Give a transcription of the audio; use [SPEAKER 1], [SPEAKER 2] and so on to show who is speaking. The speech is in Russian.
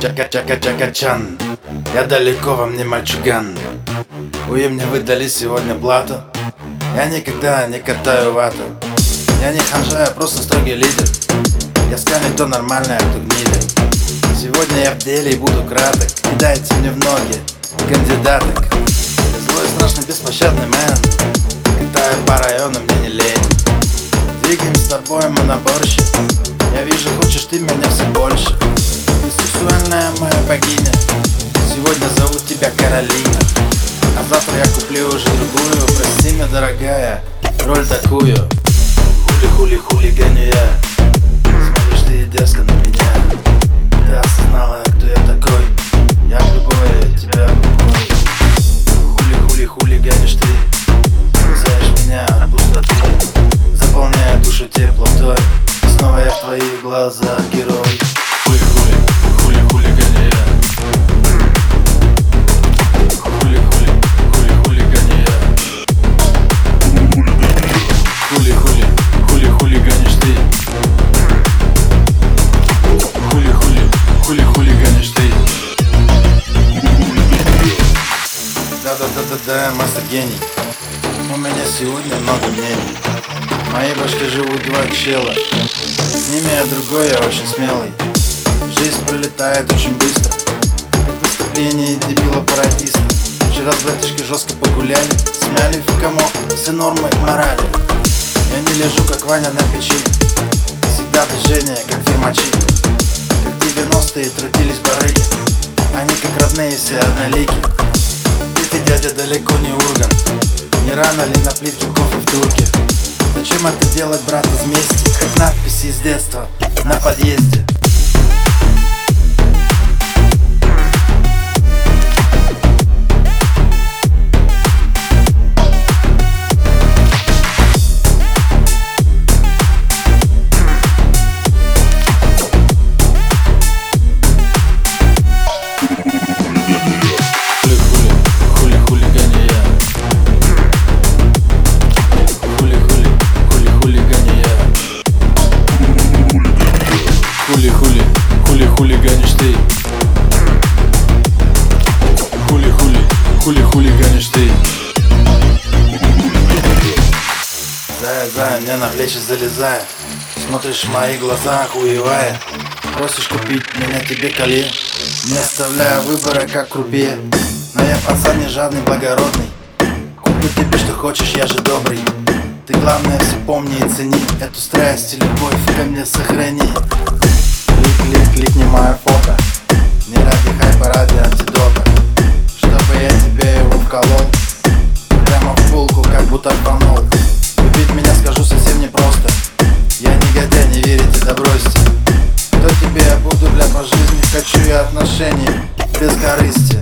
[SPEAKER 1] Чака-чака-чака-чан. Я далеко во мне мальчуган. Вы мне выдали сегодня плату. Я никогда не катаю вату. Я не ханжа, я просто строгий лидер. Я сканю то нормальное, то гнида. Сегодня я в деле и буду краток. Не дайте мне в ноги кандидаток. Злой, страшный, беспощадный мэн. Катаю по району, мне не лень. Двигаем с тобой мы наборщик. Я вижу, хочешь ты меня все тебя Каролина. А завтра я куплю уже другую. Прости меня, дорогая, роль такую. Хули-хули хулиганю я Смотришь ты дерзко на меня Да-да-да-да-да, мастер гений. У меня сегодня много мнений В моей башке живут два чела. С ними я другой, я очень смелый. Жизнь пролетает очень быстро. Как выступление дебила-пародиста. Вчера с братишкой жестко погуляли. Смяли в комок все нормы морали. Я не лежу, как Ваня на печи. Всегда движение, как фирмачи Как 90-е трудились барыги. Они как родные все однолики дядя далеко не урган Не рано ли на плитке кофе в турке Зачем это делать, брат, из мести? Как надписи из детства на подъезде
[SPEAKER 2] хули-хулиганишь ты. Хули-хули, хули-хулиганишь ты.
[SPEAKER 1] Зая, зая, мне на плечи залезая. Смотришь в мои глаза, охуевая. Просишь купить меня тебе колье Не оставляя выбора, как крупе. Но я пацан не жадный, благородный. Куплю тебе, что хочешь, я же добрый. Ты главное все помни и цени. Эту страсть и любовь ко мне сохрани будто рванул Любить меня скажу совсем непросто. Я негодяй, не верите, да бросьте. Кто тебе я буду, бля, по жизни Хочу я отношений без корысти